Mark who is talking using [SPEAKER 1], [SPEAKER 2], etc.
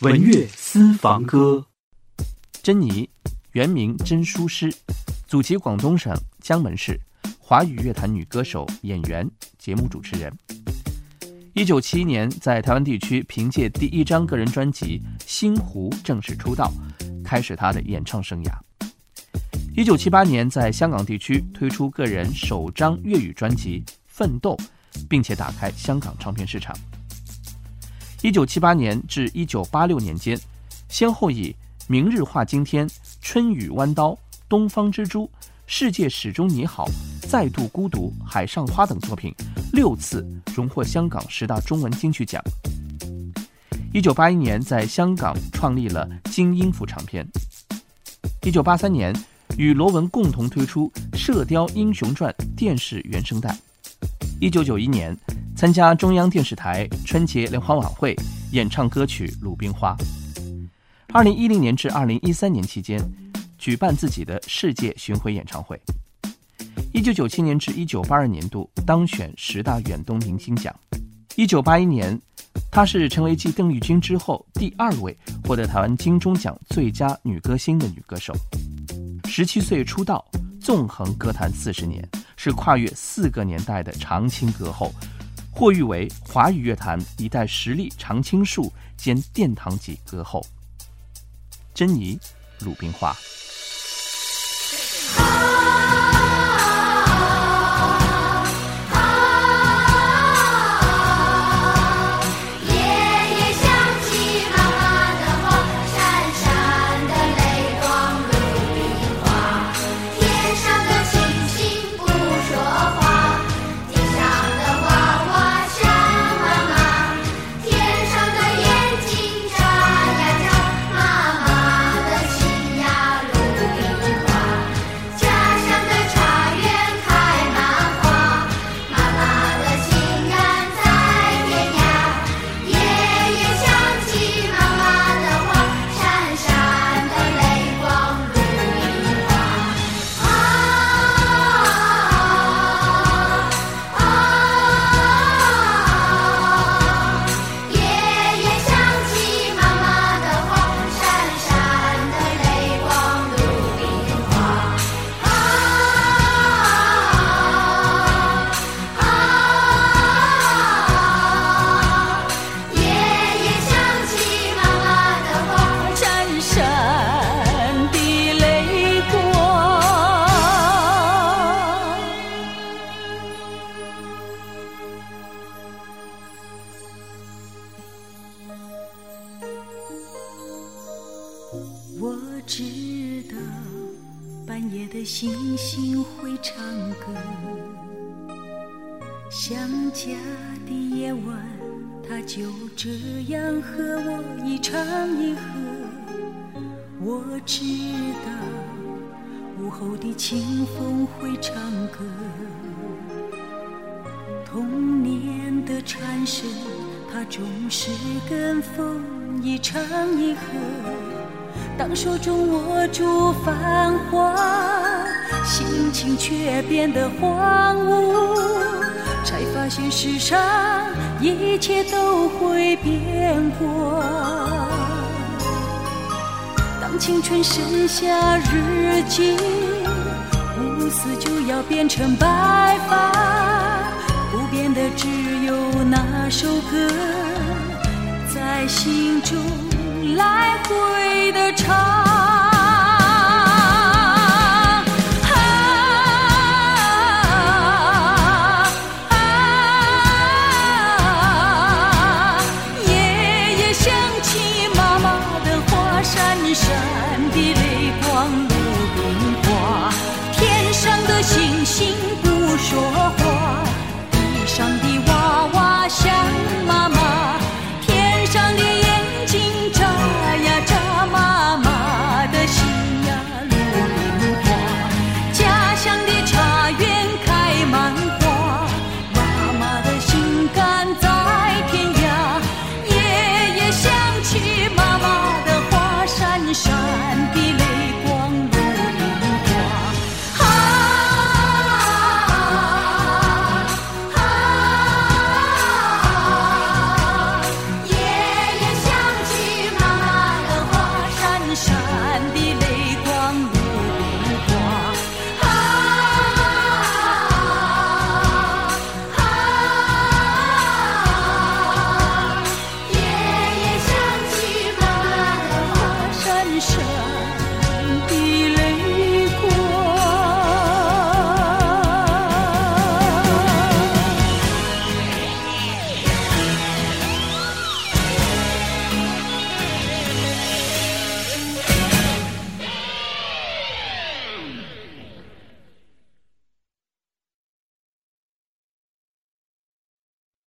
[SPEAKER 1] 文乐
[SPEAKER 2] 私
[SPEAKER 1] 房歌，
[SPEAKER 2] 珍妮，原名甄淑诗，祖籍广东省江门市，华语乐坛女歌手、演员、节目主持人。一九七一年在台湾地区凭借第一张个人专辑《星湖》正式出道，开始她的演唱生涯。一九七八年在香港地区推出个人首张粤语专辑《奋斗》，并且打开香港唱片市场。一九七八年至一九八六年间，先后以《明日话今天》《春雨弯刀》《东方之珠》《世界始终你好》《再度孤独》《海上花》等作品六次荣获香港十大中文金曲奖。一九八一年在香港创立了金音符唱片。一九八三年与罗文共同推出《射雕英雄传》电视原声带。一九九一年。参加中央电视台春节联欢晚会，演唱歌曲《鲁冰花》。二零一零年至二零一三年期间，举办自己的世界巡回演唱会。一九九七年至一九八二年度当选十大远东明星奖。一九八一年，她是成为继邓丽君之后第二位获得台湾金钟奖最佳女歌星的女歌手。十七岁出道，纵横歌坛四十年，是跨越四个年代的常青歌后。或誉为华语乐坛一代实力常青树兼殿堂级歌后，珍妮·鲁冰花。
[SPEAKER 3] 我知道，半夜的星星会唱歌，想家的夜晚，他就这样和我一唱一和。我知道午后的清风会唱歌，童年的蝉声，它总是跟风一唱一和。当手中握住繁华。心情却变得荒芜，才发现世上一切都会变过。当青春剩下日记，乌丝就要变成白发，不变的只有那首歌，在心中来回的唱，啊啊，夜夜想起妈妈的话，闪闪的泪光如冰花，天上的星星不说话。